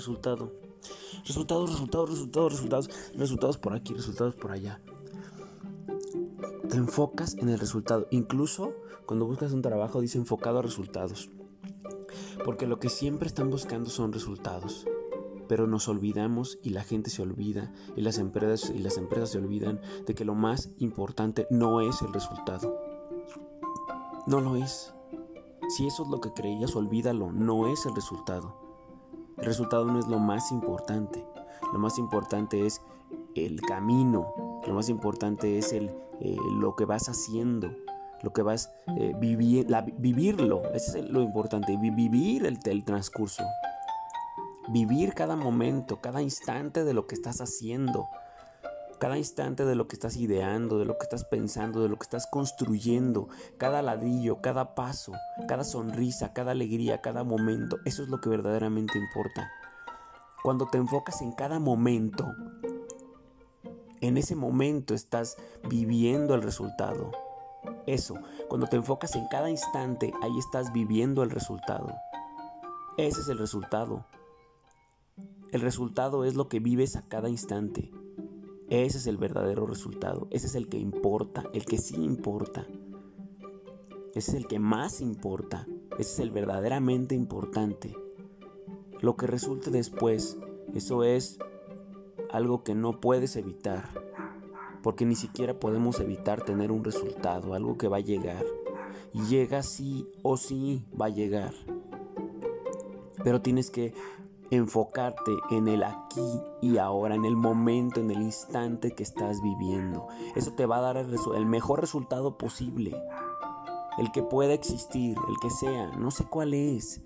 resultado. Resultados, resultados, resultados, resultados, resultados por aquí, resultados por allá. Te enfocas en el resultado. Incluso cuando buscas un trabajo dice enfocado a resultados. Porque lo que siempre están buscando son resultados. Pero nos olvidamos y la gente se olvida y las empresas y las empresas se olvidan de que lo más importante no es el resultado. No lo es. Si eso es lo que creías, olvídalo, no es el resultado. El resultado no es lo más importante. Lo más importante es el camino. Lo más importante es el, eh, lo que vas haciendo, lo que vas eh, vivirlo. Eso es lo importante, vivir el, el transcurso. Vivir cada momento, cada instante de lo que estás haciendo. Cada instante de lo que estás ideando, de lo que estás pensando, de lo que estás construyendo, cada ladrillo, cada paso, cada sonrisa, cada alegría, cada momento, eso es lo que verdaderamente importa. Cuando te enfocas en cada momento, en ese momento estás viviendo el resultado. Eso, cuando te enfocas en cada instante, ahí estás viviendo el resultado. Ese es el resultado. El resultado es lo que vives a cada instante. Ese es el verdadero resultado. Ese es el que importa, el que sí importa. Ese es el que más importa. Ese es el verdaderamente importante. Lo que resulte después, eso es algo que no puedes evitar. Porque ni siquiera podemos evitar tener un resultado, algo que va a llegar. Y llega sí o sí va a llegar. Pero tienes que enfocarte en el aquí y ahora, en el momento, en el instante que estás viviendo. Eso te va a dar el, mejor resultado posible, el que pueda existir, el que sea, no sé cuál es.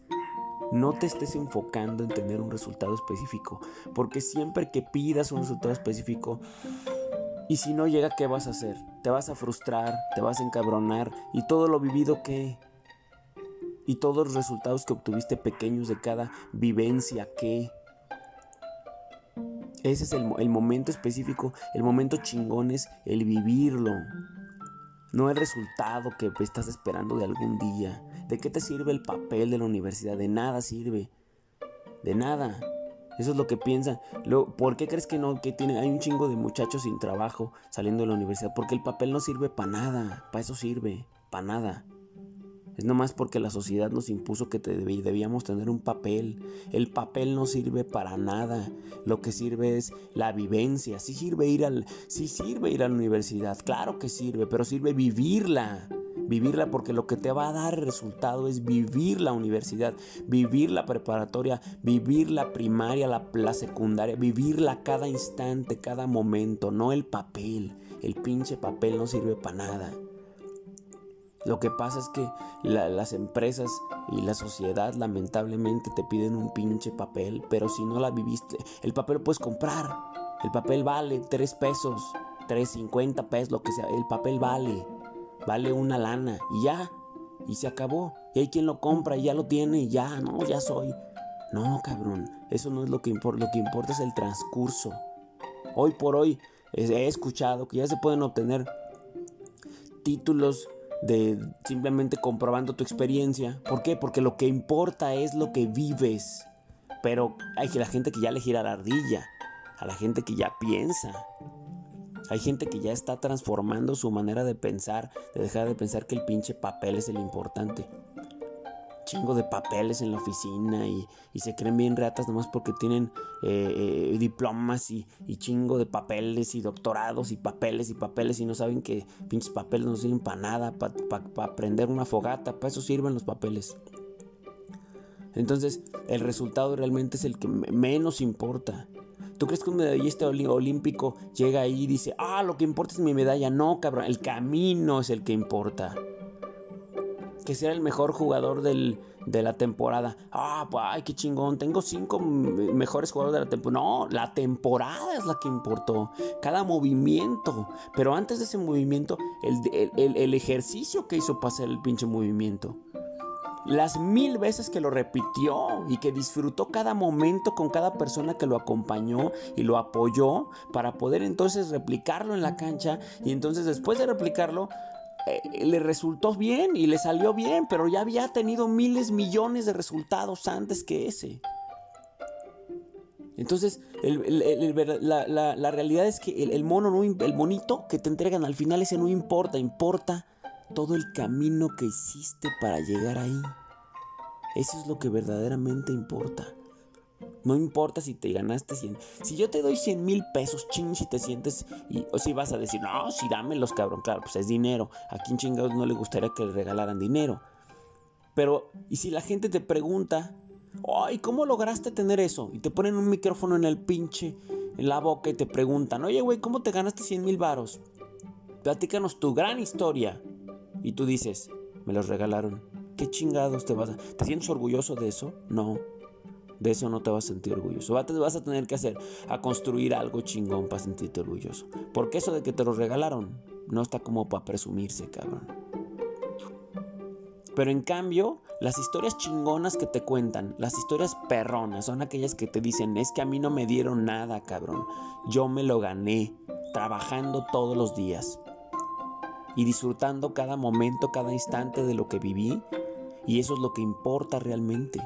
No te estés enfocando en tener un resultado específico, porque siempre que pidas un resultado específico, y si no llega, ¿qué vas a hacer? Te vas a frustrar, te vas a encabronar, y todo lo vivido que y todos los resultados que obtuviste pequeños de cada vivencia que... Ese es el, momento específico, el momento chingón es el vivirlo. No el resultado que estás esperando de algún día. ¿De qué te sirve el papel de la universidad? De nada sirve. De nada. Eso es lo que piensan. ¿Por qué crees que no? Que tiene, hay un chingo de muchachos sin trabajo saliendo de la universidad. Porque el papel no sirve para nada. Para eso sirve. Para nada. Es nomás porque la sociedad nos impuso que debíamos tener un papel. El papel no sirve para nada. Lo que sirve es la vivencia. Sí sirve ir al, sirve ir a la universidad. Claro que sirve, pero sirve vivirla. Vivirla porque lo que te va a dar resultado es vivir la universidad, vivir la preparatoria, vivir la primaria, la, la secundaria, vivirla cada instante, cada momento, no el papel. El pinche papel no sirve para nada. Lo que pasa es que las empresas y la sociedad lamentablemente te piden un pinche papel, pero si no la viviste, el papel lo puedes comprar. El papel vale 3 pesos, 3.50 pesos, lo que sea. El papel vale, vale una lana y ya, y se acabó. Y hay quien lo compra y ya lo tiene y ya, no, ya soy. No, cabrón, eso no es lo que importa. Lo que importa es el transcurso. Hoy por hoy he escuchado que ya se pueden obtener títulos de simplemente comprobando tu experiencia. ¿Por qué? Porque lo que importa es lo que vives. Pero hay la gente que ya le gira la ardilla, a la gente que ya piensa. Hay gente que ya está transformando su manera de pensar, de dejar de pensar que el pinche papel es el importante chingo de papeles en la oficina y, se creen bien ratas nomás porque tienen eh, eh, diplomas y, chingo de papeles y doctorados y papeles y papeles y no saben que pinches papeles no sirven para nada, para pa, una fogata, para eso sirven los papeles. Entonces, el resultado realmente es el que menos importa. ¿Tú crees que un medallista olímpico llega ahí y dice, ah, lo que importa es mi medalla? No, cabrón, el camino es el que importa que sea el mejor jugador de la temporada. Ah, pues, ay, qué chingón. Tengo cinco mejores jugadores de la temporada. No, la temporada es la que importó. Cada movimiento. Pero antes de ese movimiento, el, ejercicio que hizo pasar el pinche movimiento. Las mil veces que lo repitió y que disfrutó cada momento con cada persona que lo acompañó y lo apoyó para poder entonces replicarlo en la cancha y entonces después de replicarlo eh, le resultó bien y le salió bien, pero ya había tenido miles, millones de resultados antes que ese. Entonces, la, realidad es que el, mono, no, el monito que te entregan al final, ese no importa, importa todo el camino que hiciste para llegar ahí. Eso es lo que verdaderamente importa. No importa si te ganaste 100. Si yo te doy 100 mil pesos, ching, si te sientes. Y, o si vas a decir, no, sí, dámelos, cabrón. Claro, pues es dinero. A quien chingados no le gustaría que le regalaran dinero. Pero, ¿y si la gente te pregunta, ay, ¿cómo lograste tener eso? Y te ponen un micrófono en el pinche, en la boca y te preguntan, oye, güey, ¿cómo te ganaste 100 mil varos? Platícanos tu gran historia. Y tú dices, me los regalaron. ¿Qué chingados te vas a... ¿Te sientes orgulloso de eso? No. De eso no te vas a sentir orgulloso. Vas a tener que hacer a construir algo chingón para sentirte orgulloso. Porque eso de que te lo regalaron no está como para presumirse, cabrón. Pero en cambio, las historias chingonas que te cuentan, las historias perronas, son aquellas que te dicen, es que a mí no me dieron nada, cabrón. Yo me lo gané, trabajando todos los días. Y disfrutando cada momento, cada instante de lo que viví. Y eso es lo que importa realmente.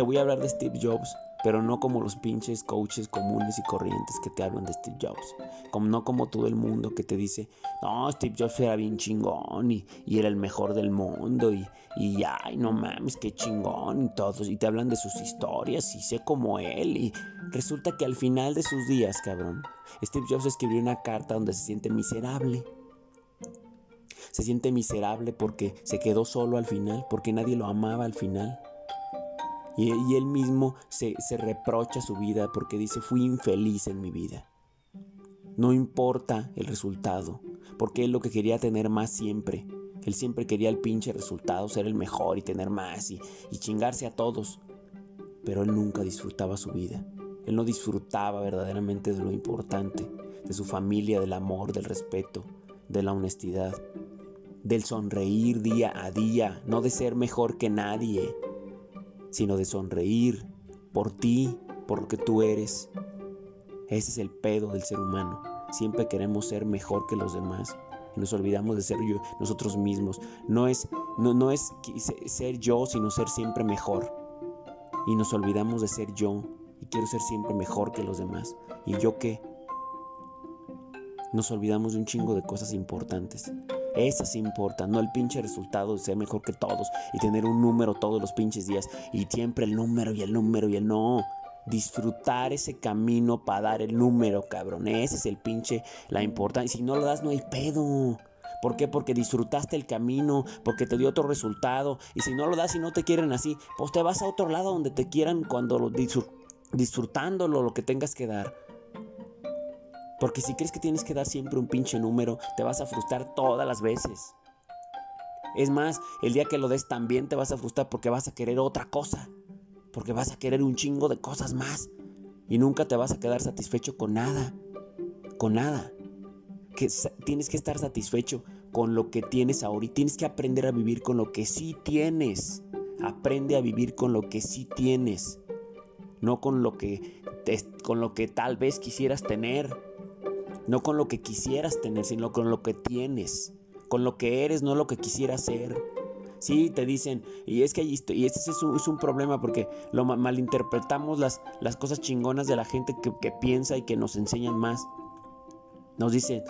Te voy a hablar de Steve Jobs, pero no como los pinches coaches comunes y corrientes que te hablan de Steve Jobs. Como, no como todo el mundo que te dice, no, Steve Jobs era bien chingón y, era el mejor del mundo y, y, ay, no mames, qué chingón y todos. Y te hablan de sus historias y sé como él. Y resulta que al final de sus días, cabrón, Steve Jobs escribió una carta donde se siente miserable. Se siente miserable porque se quedó solo al final, porque nadie lo amaba al final. Y, él mismo se, reprocha su vida porque dice, fui infeliz en mi vida. No importa el resultado, porque él lo que quería tener más siempre. Él siempre quería el pinche resultado, ser el mejor y tener más y, y, chingarse a todos. Pero él nunca disfrutaba su vida. Él no disfrutaba verdaderamente de lo importante, de su familia, del amor, del respeto, de la honestidad, del sonreír día a día, no de ser mejor que nadie, sino de sonreír por ti, por lo que tú eres. Ese es el pedo del ser humano. Siempre queremos ser mejor que los demás y nos olvidamos de ser yo, nosotros mismos. No es, no, no es ser yo, sino ser siempre mejor. Y nos olvidamos de ser yo y quiero ser siempre mejor que los demás. ¿Y yo qué? Nos olvidamos de un chingo de cosas importantes. Esas importan, no el pinche resultado de ser mejor que todos y tener un número todos los pinches días y siempre el número y el número y el no. Disfrutar ese camino para dar el número, cabrón. Ese es el pinche, la importancia. Si no lo das, no hay pedo. ¿Por qué? Porque disfrutaste el camino, porque te dio otro resultado. Y si no lo das y no te quieren así, pues te vas a otro lado donde te quieran cuando lo disfrutándolo, lo que tengas que dar. Porque si crees que tienes que dar siempre un pinche número, te vas a frustrar todas las veces. Es más, el día que lo des también te vas a frustrar porque vas a querer otra cosa. Porque vas a querer un chingo de cosas más. Y nunca te vas a quedar satisfecho con nada. Con nada. Tienes que estar satisfecho con lo que tienes ahora. Y tienes que aprender a vivir con lo que sí tienes. Aprende a vivir con lo que sí tienes. No con lo que, con lo que tal vez quisieras tener no con lo que quisieras tener, sino con lo que tienes, con lo que eres, no lo que quisieras ser. Sí, te dicen, y es que y este es un, es un problema porque lo malinterpretamos las, las cosas chingonas de la gente que, piensa y que nos enseñan más. Nos dicen,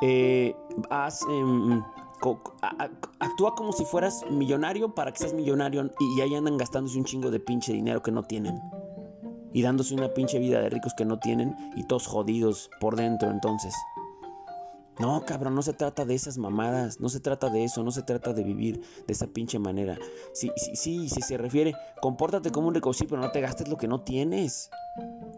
eh, em, actúa como si fueras millonario para que seas millonario y, y ahí andan gastándose un chingo de pinche dinero que no tienen y dándose una pinche vida de ricos que no tienen y todos jodidos por dentro entonces. No, cabrón, no se trata de esas mamadas, no se trata de eso, no se trata de vivir de esa pinche manera. Sí, sí, sí, si se refiere, compórtate como un rico, sí, pero no te gastes lo que no tienes.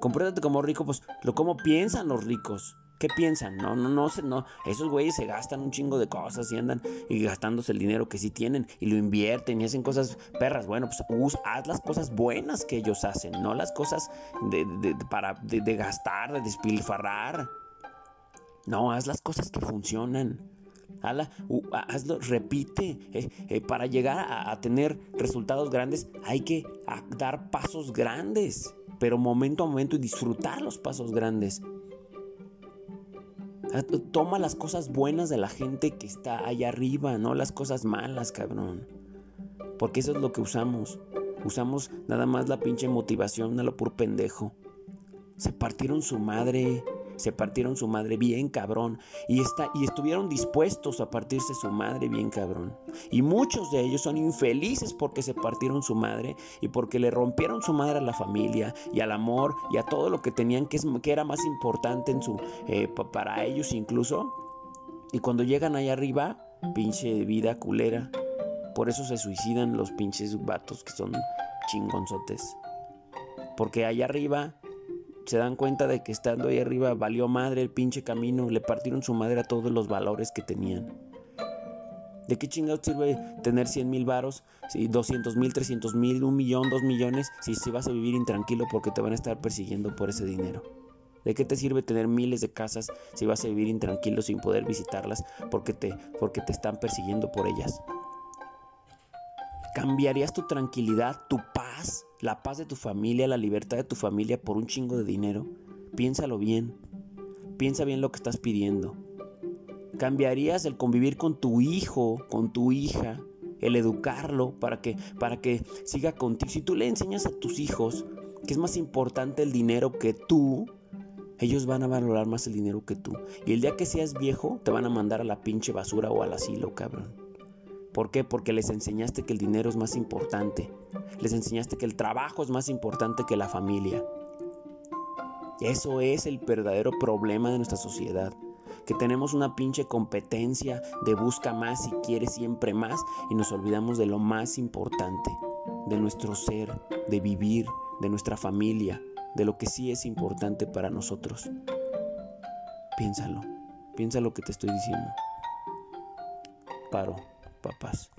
Compórtate como rico, pues lo como piensan los ricos. ¿Qué piensan? No, no, no. Esos güeyes se gastan un chingo de cosas y andan y gastándose el dinero que sí tienen y lo invierten y hacen cosas perras. Bueno, pues haz las cosas buenas que ellos hacen, no las cosas de, para, de, gastar, de despilfarrar. No, haz las cosas que funcionan. hazlo, repite. Eh, eh, para llegar a, tener resultados grandes hay que dar pasos grandes, pero momento a momento y disfrutar los pasos grandes. Ah, toma las cosas buenas de la gente que está allá arriba, no las cosas malas, cabrón. Porque eso es lo que usamos. Usamos nada más la pinche motivación a lo puro pendejo. Se partieron su madre, se partieron su madre bien cabrón y, está, y estuvieron dispuestos a partirse su madre bien cabrón. Y muchos de ellos son infelices porque se partieron su madre y porque le rompieron su madre a la familia y al amor y a todo lo que tenían que, es, que era más importante en su, eh, para ellos incluso. Y cuando llegan allá arriba, pinche vida culera. Por eso se suicidan los pinches vatos que son chingonzotes. Porque allá arriba se dan cuenta de que estando ahí arriba valió madre el pinche camino, le partieron su madre a todos los valores que tenían. ¿De qué chingados sirve tener 100 mil varos, si 200 mil, 300 mil, un millón, dos millones, si, vas a vivir intranquilo porque te van a estar persiguiendo por ese dinero? ¿De qué te sirve tener miles de casas si vas a vivir intranquilo sin poder visitarlas porque te, porque te están persiguiendo por ellas? ¿Cambiarías tu tranquilidad, tu paz, la paz de tu familia, la libertad de tu familia por un chingo de dinero? Piénsalo bien. Piensa bien lo que estás pidiendo. ¿Cambiarías el convivir con tu hijo, con tu hija, el educarlo para que, para que siga contigo? Si tú le enseñas a tus hijos que es más importante el dinero que tú, ellos van a valorar más el dinero que tú. Y el día que seas viejo, te van a mandar a la pinche basura o al asilo, cabrón. ¿Por qué? Porque les enseñaste que el dinero es más importante. Les enseñaste que el trabajo es más importante que la familia. Eso es el verdadero problema de nuestra sociedad. Que tenemos una pinche competencia de busca más y quiere siempre más y nos olvidamos de lo más importante, de nuestro ser, de vivir, de nuestra familia, de lo que sí es importante para nosotros. Piénsalo, piensa lo que te estoy diciendo. Paro papás.